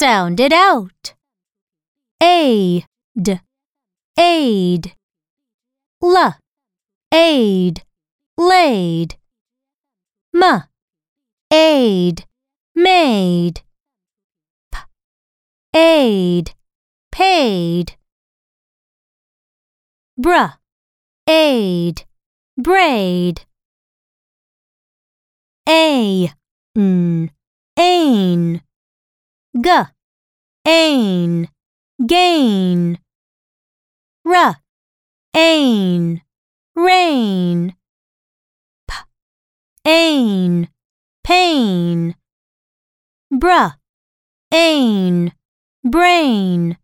Sound it out. Aid, aid. L, aid, laid. M, aid, made. P, aid, paid. Br, aid, braid. A, n, ain. G, ain, gain. R, ain, rain. P, ain, pain. Br, ain, brain.